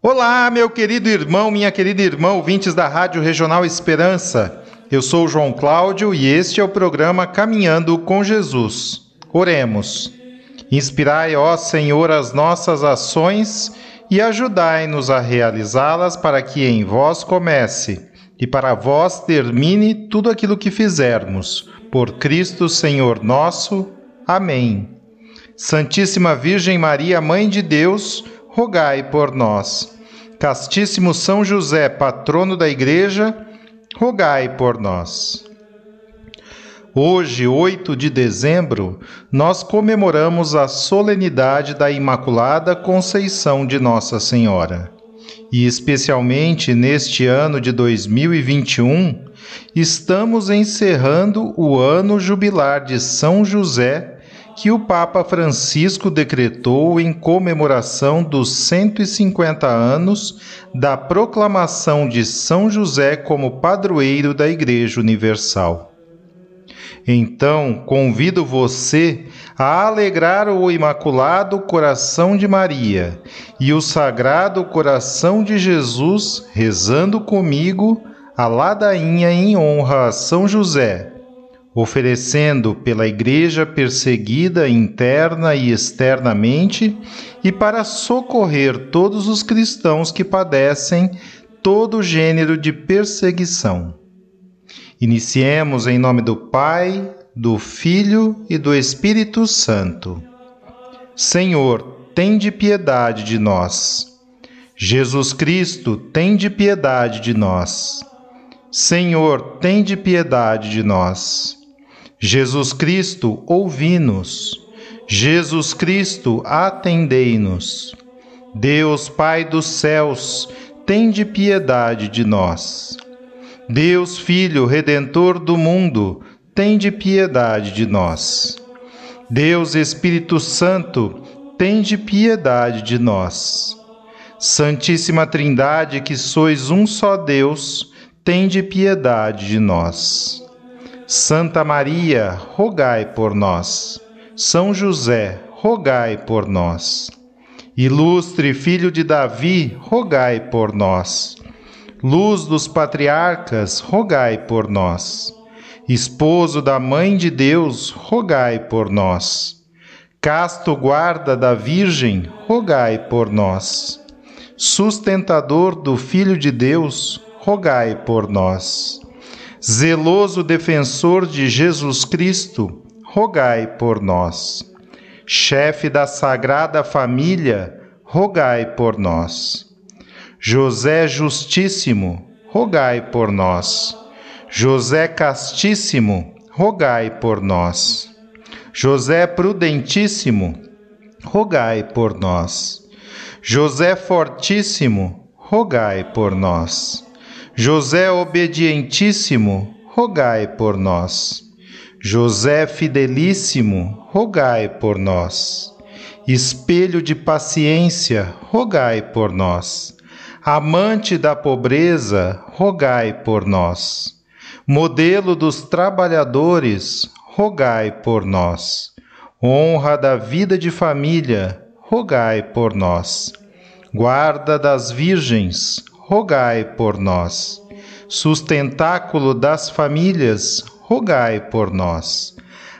Olá, meu querido irmão, minha querida irmã, ouvintes da Rádio Regional Esperança. Eu sou João Cláudio e este é o programa Caminhando com Jesus. Oremos. Inspirai, ó Senhor, as nossas ações e ajudai-nos a realizá-las para que em vós comece e para vós termine tudo aquilo que fizermos. Por Cristo Senhor nosso. Amém. Santíssima Virgem Maria, Mãe de Deus, rogai por nós. Castíssimo São José, patrono da Igreja, rogai por nós. Hoje, 8 de dezembro, nós comemoramos a solenidade da Imaculada Conceição de Nossa Senhora. E especialmente neste ano de 2021, estamos encerrando o ano jubilar de São José que o Papa Francisco decretou em comemoração dos 150 anos da proclamação de São José como padroeiro da Igreja Universal. Então, convido você a alegrar o Imaculado Coração de Maria e o Sagrado Coração de Jesus, rezando comigo a ladainha em honra a São José oferecendo pela Igreja perseguida interna e externamente e para socorrer todos os cristãos que padecem todo gênero de perseguição. Iniciemos em nome do Pai, do Filho e do Espírito Santo. Senhor, tende piedade de nós. Jesus Cristo, tende piedade de nós. Senhor, tende piedade de nós. Jesus Cristo, ouvi-nos. Jesus Cristo, atendei-nos. Deus Pai dos céus, tende piedade de nós. Deus Filho Redentor do mundo, tende piedade de nós. Deus Espírito Santo, tende piedade de nós. Santíssima Trindade, que sois um só Deus, tende piedade de nós. Santa Maria, rogai por nós. São José, rogai por nós. Ilustre Filho de Davi, rogai por nós. Luz dos patriarcas, rogai por nós. Esposo da Mãe de Deus, rogai por nós. Casto guarda da Virgem, rogai por nós. Sustentador do Filho de Deus, rogai por nós zeloso defensor de Jesus Cristo, rogai por nós. Chefe da Sagrada Família, rogai por nós. José Justíssimo, rogai por nós. José Castíssimo, rogai por nós. José Prudentíssimo, rogai por nós. José Fortíssimo, rogai por nós. José obedientíssimo, rogai por nós. José fidelíssimo, rogai por nós. Espelho de paciência, rogai por nós. Amante da pobreza, rogai por nós. Modelo dos trabalhadores, rogai por nós. Honra da vida de família, rogai por nós. Guarda das virgens, rogai por nós. Sustentáculo das famílias, rogai por nós.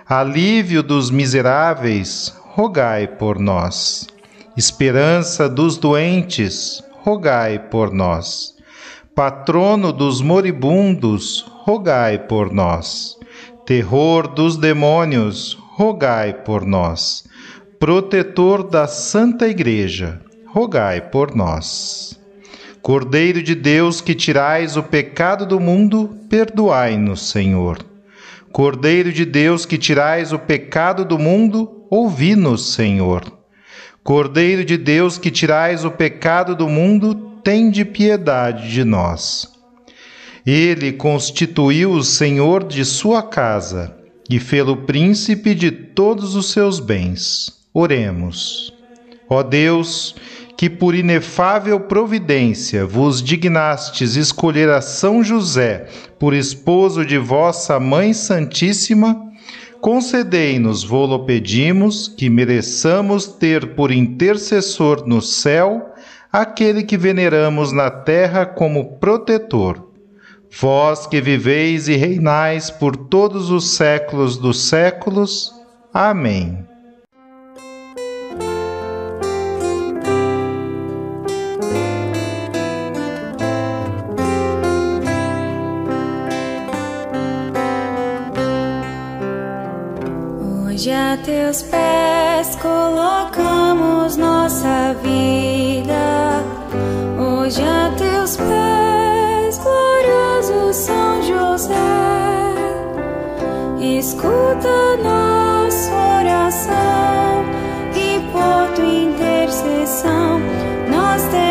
Alívio dos miseráveis, rogai por nós. Esperança dos doentes, rogai por nós. Patrono dos moribundos, rogai por nós. Terror dos demônios, rogai por nós. Protetor da Santa Igreja, rogai por nós. Cordeiro de Deus que tirais o pecado do mundo, perdoai-nos, Senhor. Cordeiro de Deus que tirais o pecado do mundo, ouvi-nos, Senhor. Cordeiro de Deus que tirais o pecado do mundo, tende piedade de nós. Ele constituiu o senhor de sua casa e fê-lo príncipe de todos os seus bens. Oremos. Ó Deus, que por inefável providência vos dignastes escolher a São José por esposo de vossa Mãe Santíssima, concedei-nos, vô-lo pedimos, que mereçamos ter por intercessor no céu aquele que veneramos na terra como protetor. Vós que viveis e reinais por todos os séculos dos séculos. Amém. Teus pés colocamos nossa vida. Hoje a teus pés, glorioso São José, escuta nossa oração e por tua intercessão nós teremos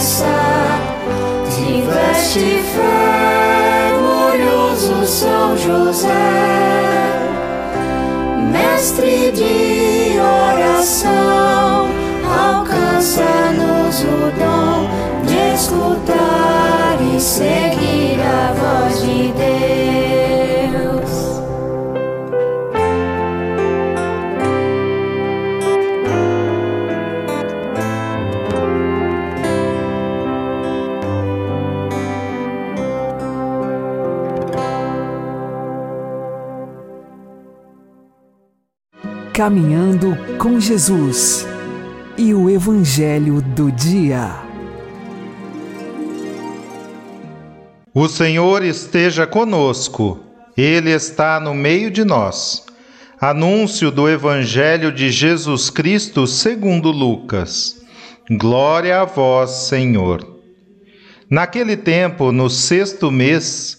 promessa. Tiveste fé, glorioso São José, mestre de oração. Alcança-nos o dom de escutar e seguir Caminhando com Jesus e o Evangelho do Dia. O Senhor esteja conosco, Ele está no meio de nós. Anúncio do Evangelho de Jesus Cristo segundo Lucas. Glória a vós, Senhor. Naquele tempo, no sexto mês,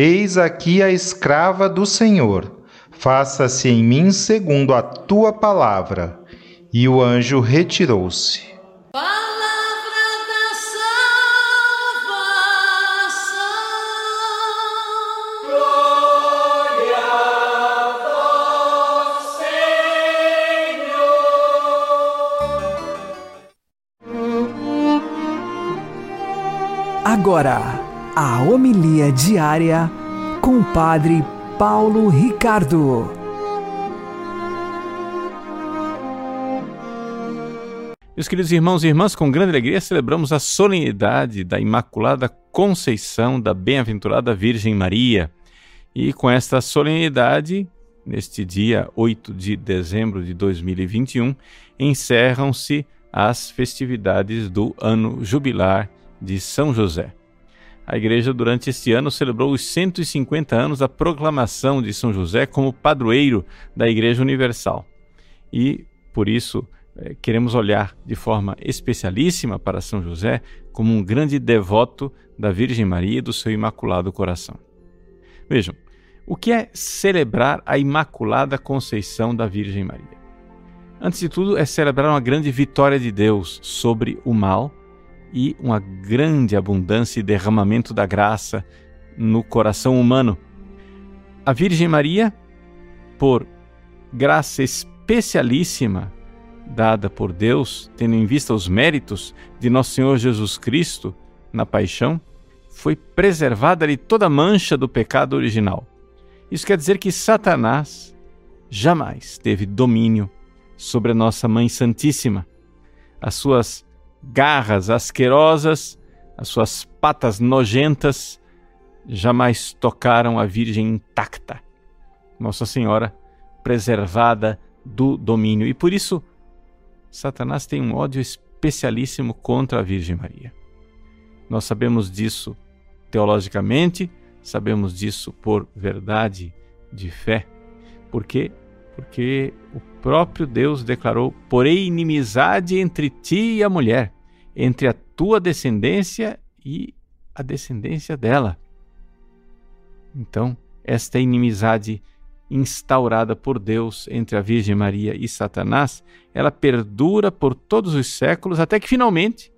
Eis aqui a escrava do Senhor. Faça-se em mim segundo a tua palavra. E o anjo retirou-se. Agora, a homilia diária com o Padre Paulo Ricardo. Meus queridos irmãos e irmãs, com grande alegria celebramos a solenidade da Imaculada Conceição da Bem-aventurada Virgem Maria. E com esta solenidade, neste dia 8 de dezembro de 2021, encerram-se as festividades do ano jubilar de São José. A igreja, durante este ano, celebrou os 150 anos da proclamação de São José como padroeiro da Igreja Universal. E, por isso, eh, queremos olhar de forma especialíssima para São José como um grande devoto da Virgem Maria e do seu Imaculado Coração. Vejam, o que é celebrar a Imaculada Conceição da Virgem Maria? Antes de tudo, é celebrar uma grande vitória de Deus sobre o mal e uma grande abundância e derramamento da graça no coração humano. A Virgem Maria, por graça especialíssima dada por Deus, tendo em vista os méritos de nosso Senhor Jesus Cristo na paixão, foi preservada de toda mancha do pecado original. Isso quer dizer que Satanás jamais teve domínio sobre a nossa Mãe Santíssima. As suas garras asquerosas, as suas patas nojentas, jamais tocaram a Virgem intacta, Nossa Senhora preservada do domínio. E por isso, Satanás tem um ódio especialíssimo contra a Virgem Maria. Nós sabemos disso teologicamente, sabemos disso por verdade de fé, porque porque o próprio Deus declarou: Porém, inimizade entre ti e a mulher, entre a tua descendência e a descendência dela. Então, esta inimizade instaurada por Deus entre a Virgem Maria e Satanás, ela perdura por todos os séculos até que finalmente,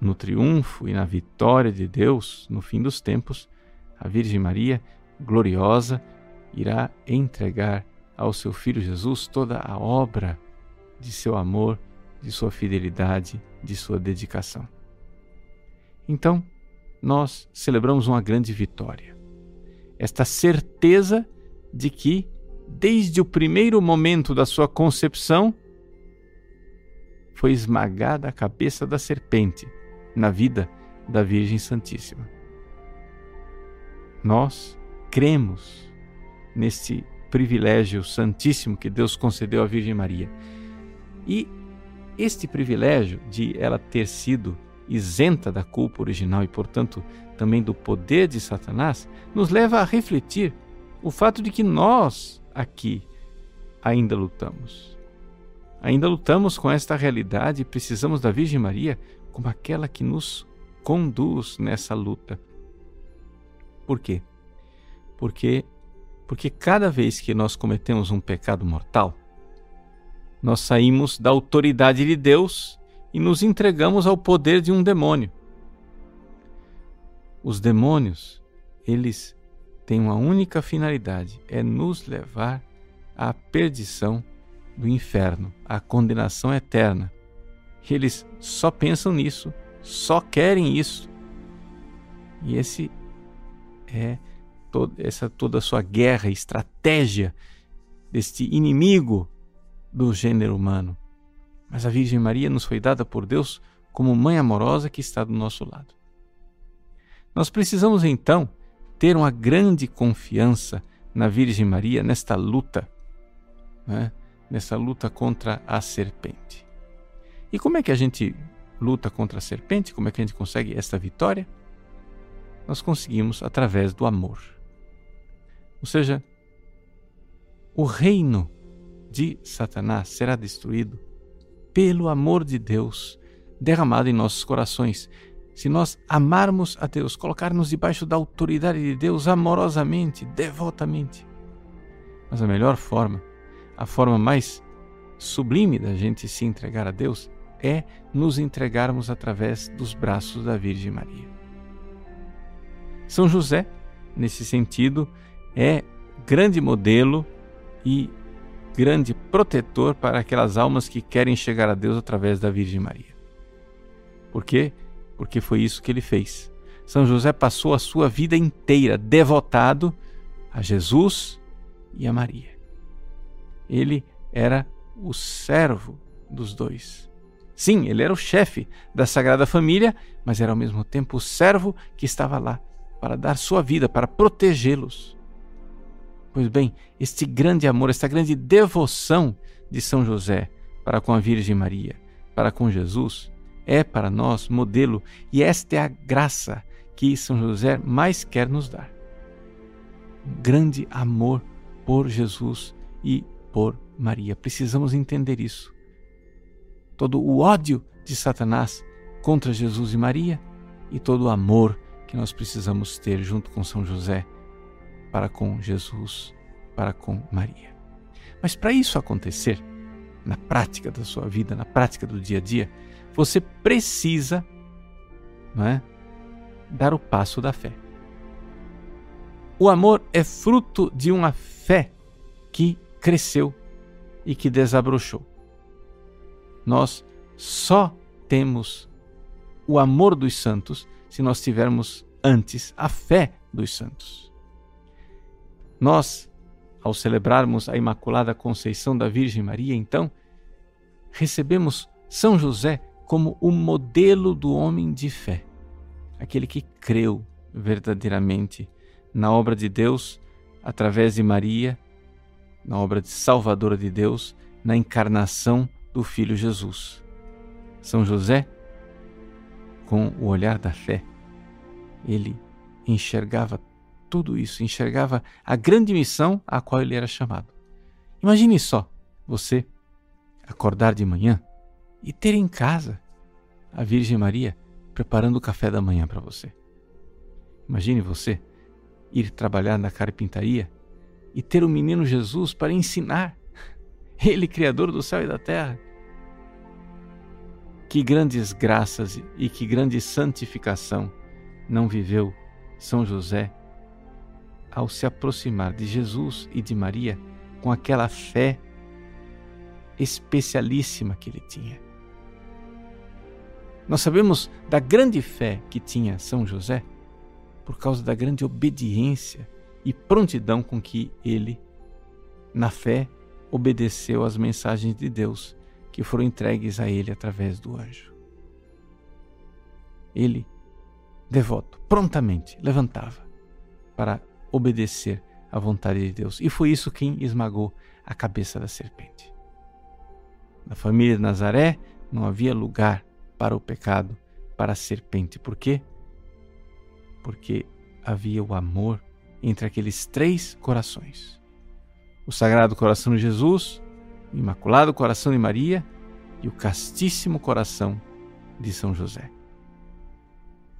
no triunfo e na vitória de Deus no fim dos tempos, a Virgem Maria, gloriosa, irá entregar ao seu Filho Jesus toda a obra de seu amor, de sua fidelidade, de sua dedicação. Então, nós celebramos uma grande vitória. Esta certeza de que, desde o primeiro momento da sua concepção, foi esmagada a cabeça da serpente na vida da Virgem Santíssima. Nós cremos neste privilégio santíssimo que Deus concedeu à Virgem Maria. E este privilégio de ela ter sido isenta da culpa original e, portanto, também do poder de Satanás, nos leva a refletir o fato de que nós aqui ainda lutamos. Ainda lutamos com esta realidade e precisamos da Virgem Maria como aquela que nos conduz nessa luta. Por quê? Porque porque cada vez que nós cometemos um pecado mortal, nós saímos da autoridade de Deus e nos entregamos ao poder de um demônio. Os demônios, eles têm uma única finalidade: é nos levar à perdição do inferno, à condenação eterna. Eles só pensam nisso, só querem isso. E esse é toda essa toda a sua guerra, estratégia deste inimigo do gênero humano. Mas a Virgem Maria nos foi dada por Deus como mãe amorosa que está do nosso lado. Nós precisamos então ter uma grande confiança na Virgem Maria nesta luta, né? nessa luta contra a serpente. E como é que a gente luta contra a serpente? Como é que a gente consegue esta vitória? Nós conseguimos através do amor. Ou seja, o reino de Satanás será destruído pelo amor de Deus derramado em nossos corações. Se nós amarmos a Deus, colocar-nos debaixo da autoridade de Deus amorosamente, devotamente. Mas a melhor forma, a forma mais sublime da gente se entregar a Deus é nos entregarmos através dos braços da Virgem Maria. São José, nesse sentido, é grande modelo e grande protetor para aquelas almas que querem chegar a Deus através da Virgem Maria. Por quê? Porque foi isso que ele fez. São José passou a sua vida inteira devotado a Jesus e a Maria. Ele era o servo dos dois. Sim, ele era o chefe da Sagrada Família, mas era ao mesmo tempo o servo que estava lá para dar sua vida, para protegê-los. Pois bem, este grande amor, esta grande devoção de São José para com a Virgem Maria, para com Jesus, é para nós modelo e esta é a graça que São José mais quer nos dar. Um grande amor por Jesus e por Maria. Precisamos entender isso. Todo o ódio de Satanás contra Jesus e Maria e todo o amor que nós precisamos ter junto com São José para com Jesus, para com Maria. Mas para isso acontecer, na prática da sua vida, na prática do dia a dia, você precisa não é, dar o passo da fé. O amor é fruto de uma fé que cresceu e que desabrochou. Nós só temos o amor dos santos se nós tivermos antes a fé dos santos. Nós, ao celebrarmos a Imaculada Conceição da Virgem Maria, então, recebemos São José como o modelo do homem de fé, aquele que creu verdadeiramente na obra de Deus através de Maria, na obra de salvadora de Deus, na encarnação do Filho Jesus. São José, com o olhar da fé, ele enxergava tudo isso, enxergava a grande missão a qual ele era chamado. Imagine só você acordar de manhã e ter em casa a Virgem Maria preparando o café da manhã para você. Imagine você ir trabalhar na carpintaria e ter o menino Jesus para ensinar. Ele, Criador do céu e da terra. Que grandes graças e que grande santificação não viveu São José ao se aproximar de Jesus e de Maria com aquela fé especialíssima que ele tinha. Nós sabemos da grande fé que tinha São José por causa da grande obediência e prontidão com que ele, na fé, obedeceu às mensagens de Deus que foram entregues a ele através do anjo. Ele, devoto, prontamente levantava para obedecer à vontade de Deus. E foi isso quem esmagou a cabeça da serpente. Na família de Nazaré não havia lugar para o pecado, para a serpente. Por quê? Porque havia o amor entre aqueles três corações: o Sagrado Coração de Jesus, o Imaculado Coração de Maria e o Castíssimo Coração de São José.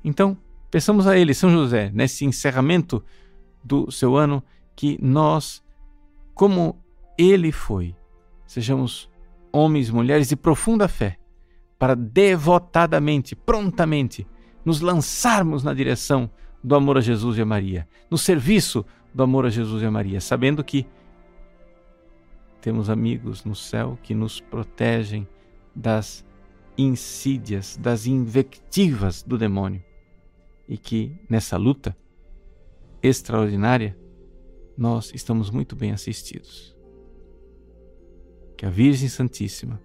Então, peçamos a Ele, São José, nesse encerramento do seu ano, que nós, como ele foi, sejamos homens e mulheres de profunda fé, para devotadamente, prontamente, nos lançarmos na direção do amor a Jesus e a Maria, no serviço do amor a Jesus e a Maria, sabendo que temos amigos no céu que nos protegem das insídias, das invectivas do demônio e que nessa luta extraordinária, nós estamos muito bem assistidos. Que a Virgem Santíssima,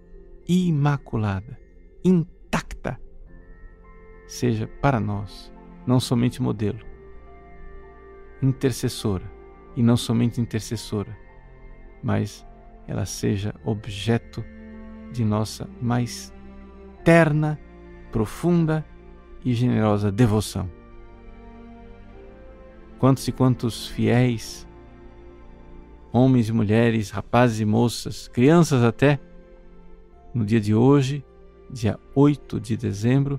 imaculada, intacta, seja para nós não somente modelo, intercessora, e não somente intercessora, mas ela seja objeto de nossa mais terna, profunda e generosa devoção. Quantos e quantos fiéis, homens e mulheres, rapazes e moças, crianças até, no dia de hoje, dia 8 de dezembro,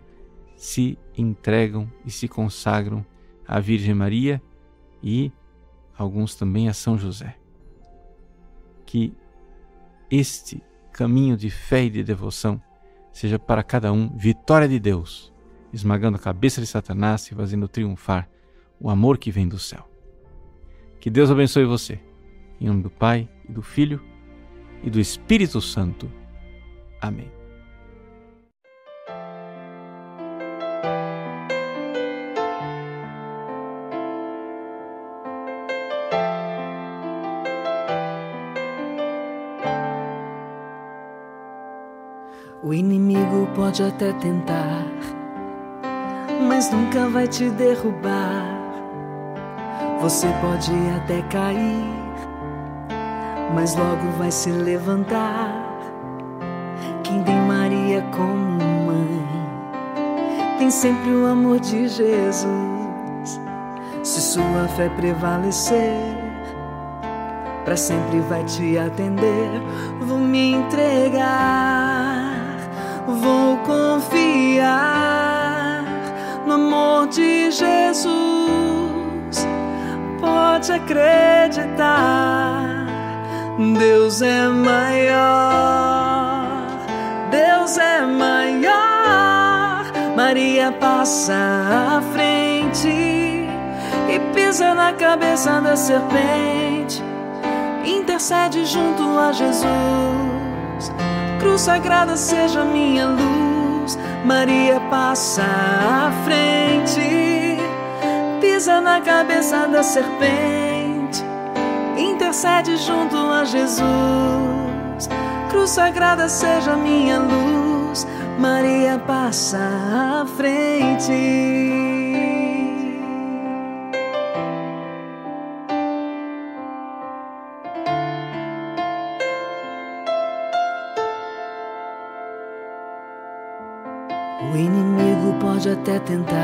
se entregam e se consagram à Virgem Maria e alguns também a São José. Que este caminho de fé e de devoção seja para cada um vitória de Deus, esmagando a cabeça de Satanás e fazendo triunfar o amor que vem do céu. Que Deus abençoe você. Em nome do Pai, e do Filho e do Espírito Santo. Amém. O inimigo pode até tentar, mas nunca vai te derrubar. Você pode até cair, mas logo vai se levantar. Quem tem Maria como mãe, tem sempre o amor de Jesus. Se sua fé prevalecer, para sempre vai te atender. Vou me entregar vou confiar no amor de Jesus. Pode acreditar, Deus é maior, Deus é maior. Maria passa à frente e pisa na cabeça da serpente, intercede junto a Jesus cruz sagrada seja minha luz. Maria passa à frente, pisa na cabeça da serpente, intercede junto a Jesus. Cruz sagrada seja minha luz. Maria passa à frente. O inimigo pode até tentar,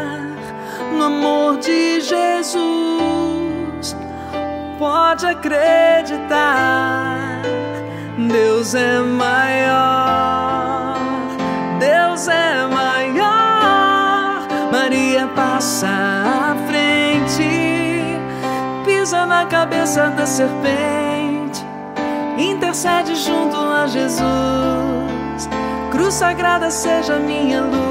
no amor de Jesus. Pode acreditar, Deus é maior, Deus é maior. Maria passa à frente, pisa na cabeça da serpente, intercede junto a Jesus cruz sagrada seja minha luz.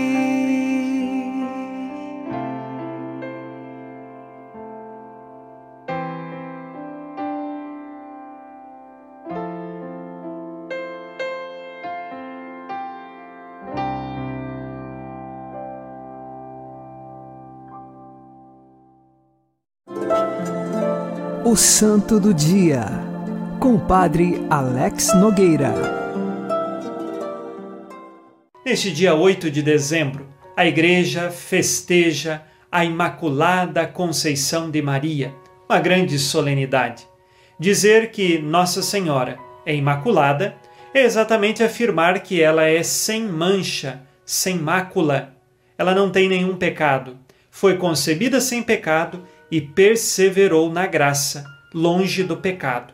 O Santo do Dia, com o Padre Alex Nogueira. Neste dia 8 de dezembro, a Igreja festeja a Imaculada Conceição de Maria, uma grande solenidade. Dizer que Nossa Senhora é imaculada é exatamente afirmar que ela é sem mancha, sem mácula. Ela não tem nenhum pecado. Foi concebida sem pecado e perseverou na graça, longe do pecado.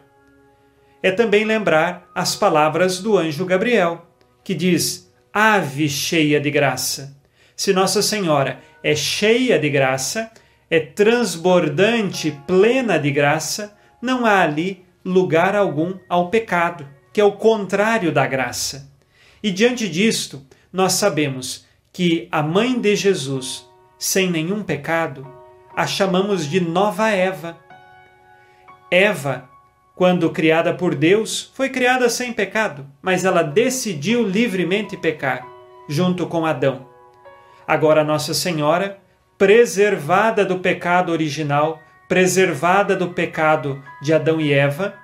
É também lembrar as palavras do anjo Gabriel, que diz: Ave cheia de graça. Se Nossa Senhora é cheia de graça, é transbordante, plena de graça, não há ali lugar algum ao pecado, que é o contrário da graça. E diante disto, nós sabemos que a mãe de Jesus, sem nenhum pecado, a chamamos de nova Eva. Eva, quando criada por Deus, foi criada sem pecado, mas ela decidiu livremente pecar, junto com Adão. Agora, Nossa Senhora, preservada do pecado original, preservada do pecado de Adão e Eva,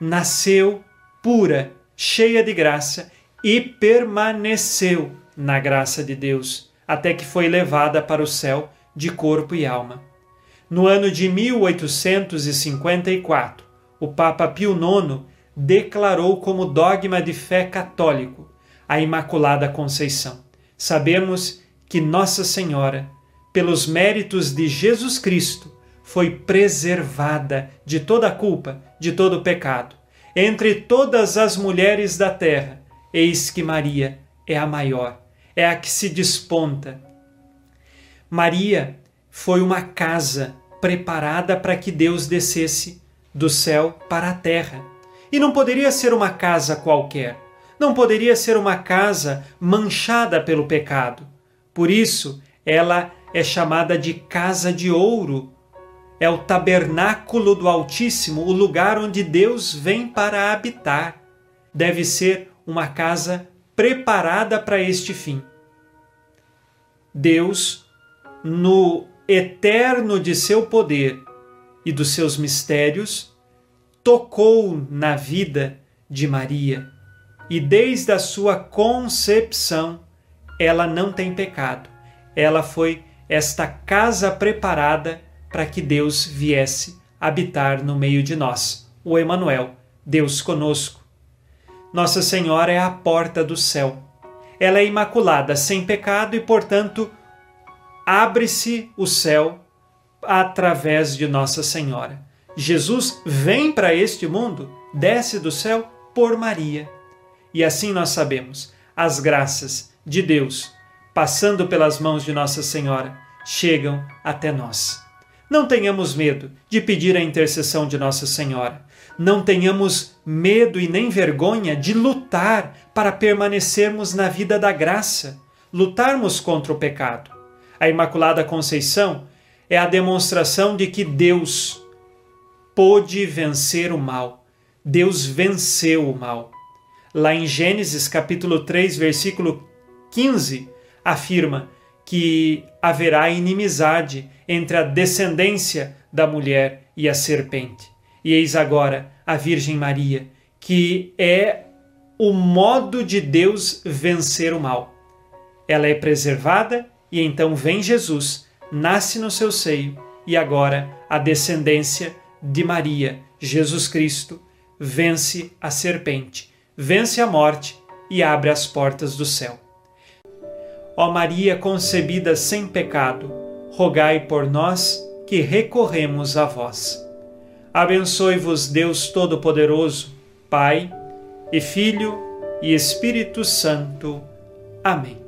nasceu pura, cheia de graça e permaneceu na graça de Deus, até que foi levada para o céu de corpo e alma. No ano de 1854, o Papa Pio IX declarou como dogma de fé católico a Imaculada Conceição. Sabemos que Nossa Senhora, pelos méritos de Jesus Cristo, foi preservada de toda culpa, de todo pecado. Entre todas as mulheres da terra, eis que Maria é a maior, é a que se desponta. Maria foi uma casa preparada para que Deus descesse do céu para a terra. E não poderia ser uma casa qualquer, não poderia ser uma casa manchada pelo pecado. Por isso, ela é chamada de casa de ouro. É o tabernáculo do Altíssimo, o lugar onde Deus vem para habitar. Deve ser uma casa preparada para este fim. Deus, no eterno de seu poder e dos seus mistérios, tocou na vida de Maria e desde a sua concepção ela não tem pecado. Ela foi esta casa preparada para que Deus viesse habitar no meio de nós. O Emanuel, Deus conosco. Nossa Senhora é a porta do céu. Ela é imaculada, sem pecado e, portanto, abre-se o céu através de Nossa Senhora. Jesus vem para este mundo, desce do céu por Maria. E assim nós sabemos, as graças de Deus, passando pelas mãos de Nossa Senhora, chegam até nós. Não tenhamos medo de pedir a intercessão de Nossa Senhora. Não tenhamos medo e nem vergonha de lutar para permanecermos na vida da graça, lutarmos contra o pecado. A Imaculada Conceição é a demonstração de que Deus pôde vencer o mal. Deus venceu o mal. Lá em Gênesis capítulo 3, versículo 15, afirma que haverá inimizade entre a descendência da mulher e a serpente. E eis agora a Virgem Maria, que é o modo de Deus vencer o mal. Ela é preservada e então vem Jesus, nasce no seu seio e agora a descendência de Maria, Jesus Cristo, vence a serpente, vence a morte e abre as portas do céu. Ó Maria concebida sem pecado, rogai por nós que recorremos a vós. Abençoe-vos Deus Todo-Poderoso, Pai e Filho e Espírito Santo. Amém.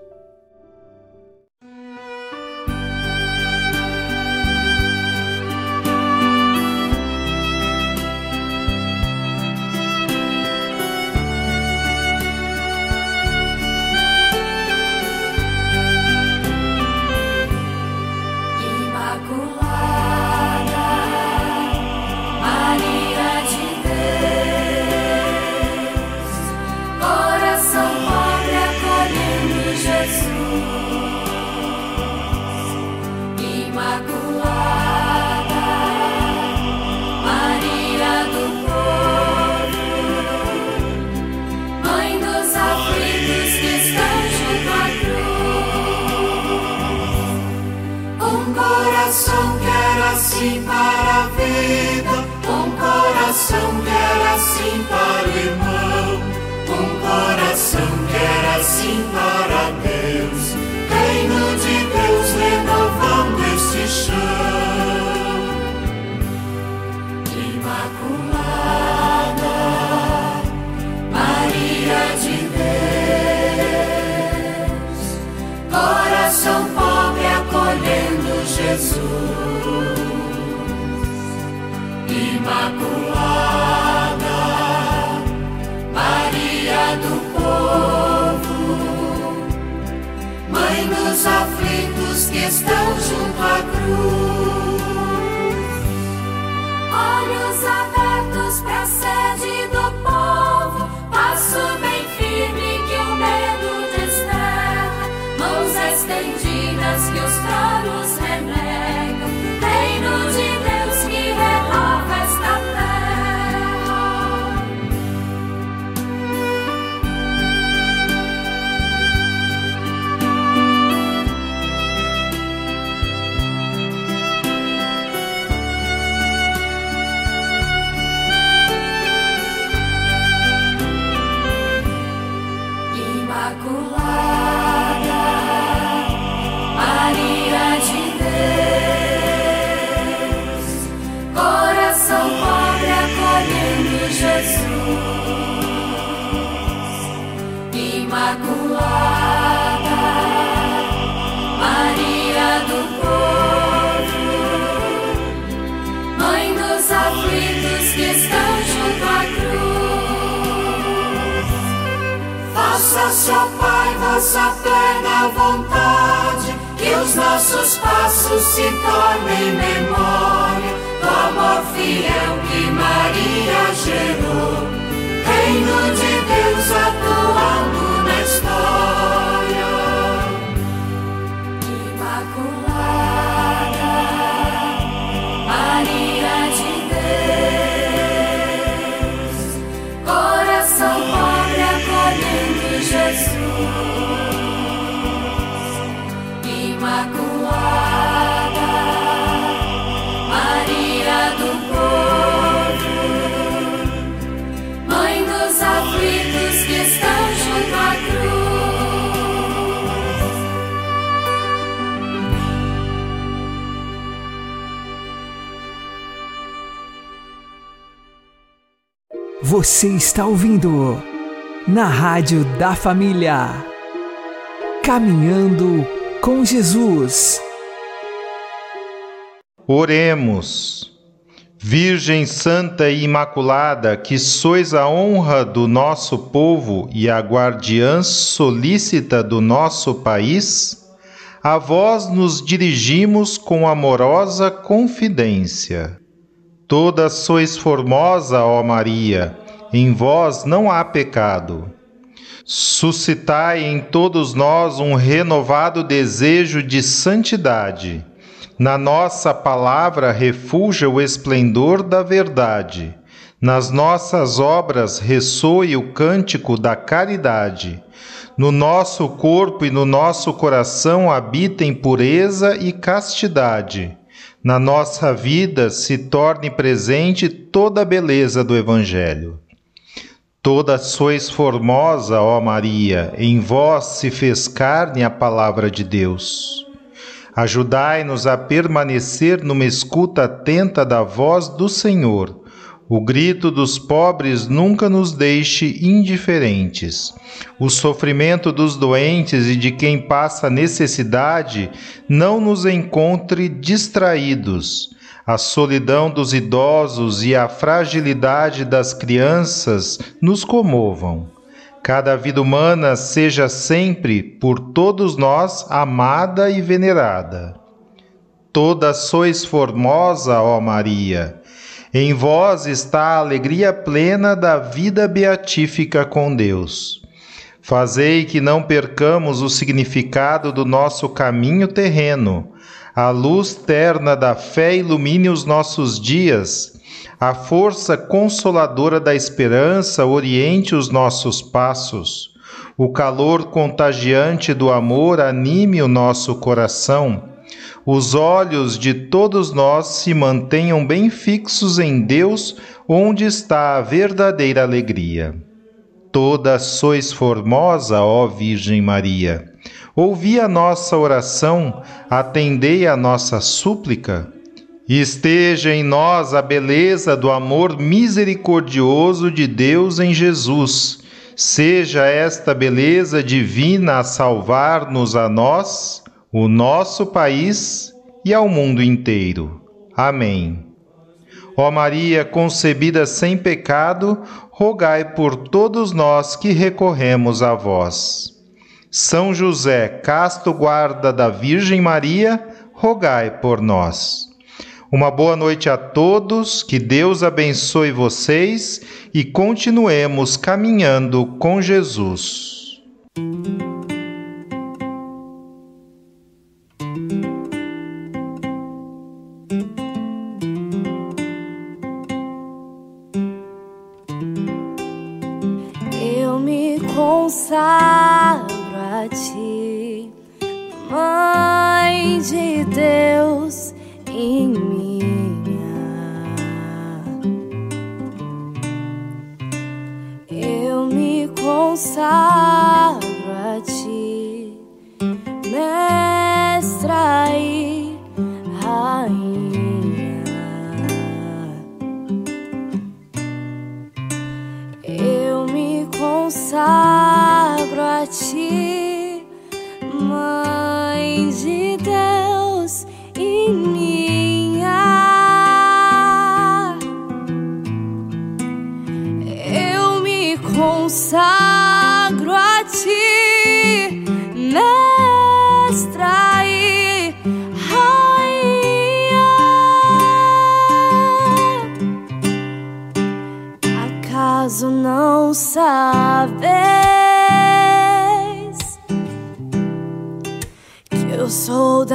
Imaculada, Maria do povo, Mãe dos aflitos que estão junto à cruz. Olhos abertos Você está ouvindo na Rádio da Família. Caminhando com Jesus. Oremos. Virgem Santa e Imaculada, que sois a honra do nosso povo e a guardiã solícita do nosso país, a vós nos dirigimos com amorosa confidência. Toda sois formosa, ó Maria, em vós não há pecado. Suscitai em todos nós um renovado desejo de santidade. Na nossa palavra refulja o esplendor da verdade. Nas nossas obras ressoe o cântico da caridade. No nosso corpo e no nosso coração habitem pureza e castidade. Na nossa vida se torne presente toda a beleza do Evangelho. Toda sois formosa, ó Maria, em vós se fez carne a palavra de Deus. Ajudai-nos a permanecer numa escuta atenta da voz do Senhor. O grito dos pobres nunca nos deixe indiferentes. O sofrimento dos doentes e de quem passa necessidade não nos encontre distraídos. A solidão dos idosos e a fragilidade das crianças nos comovam. Cada vida humana seja sempre, por todos nós, amada e venerada. Toda sois formosa, ó Maria. Em vós está a alegria plena da vida beatífica com Deus. Fazei que não percamos o significado do nosso caminho terreno. A luz terna da fé ilumine os nossos dias. A força consoladora da esperança oriente os nossos passos. O calor contagiante do amor anime o nosso coração. os olhos de todos nós se mantenham bem fixos em Deus, onde está a verdadeira alegria. Toda sois formosa, ó Virgem Maria. Ouvi a nossa oração, atendei a nossa súplica. Esteja em nós a beleza do amor misericordioso de Deus em Jesus. Seja esta beleza divina a salvar-nos a nós, o nosso país e ao mundo inteiro. Amém. Ó Maria concebida sem pecado, rogai por todos nós que recorremos a vós. São José, casto guarda da Virgem Maria, rogai por nós. Uma boa noite a todos, que Deus abençoe vocês e continuemos caminhando com Jesus. Eu me consagro ti, Mãe de Deus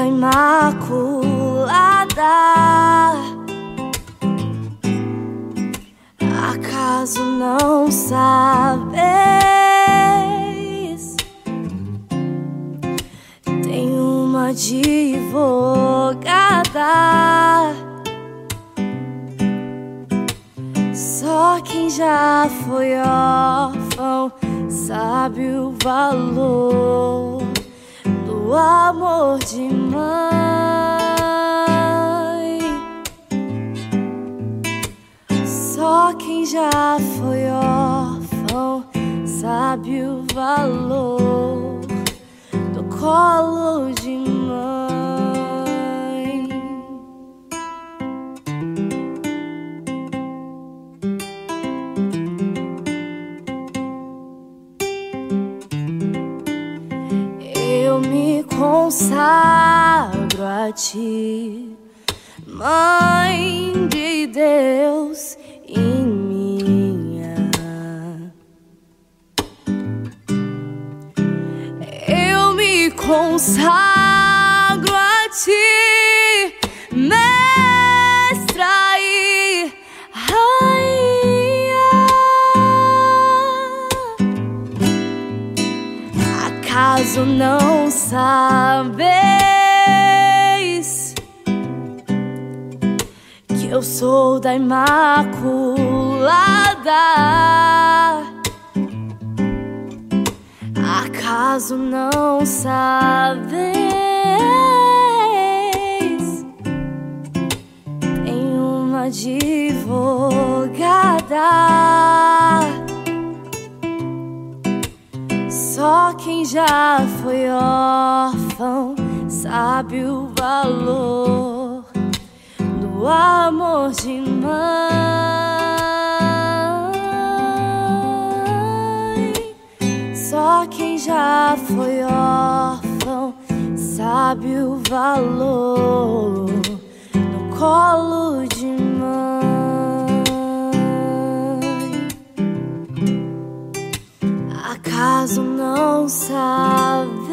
Imaculada? Acaso não sabes? Tem uma advogada. Só quem já foi órfão sabe o valor do amor de mãe. Só quem já foi órfão sabe o valor do colo de mãe. Consagro a ti, Mãe de Deus e minha. Eu me consagro a ti, Mestra e Rainha. Acaso não sabes que eu sou da Imaculada? Acaso não sabes? Tem uma advogada. Só quem já foi órfão sabe o valor do amor de mãe. Só quem já foi órfão sabe o valor do colo de mãe. caso não saiba.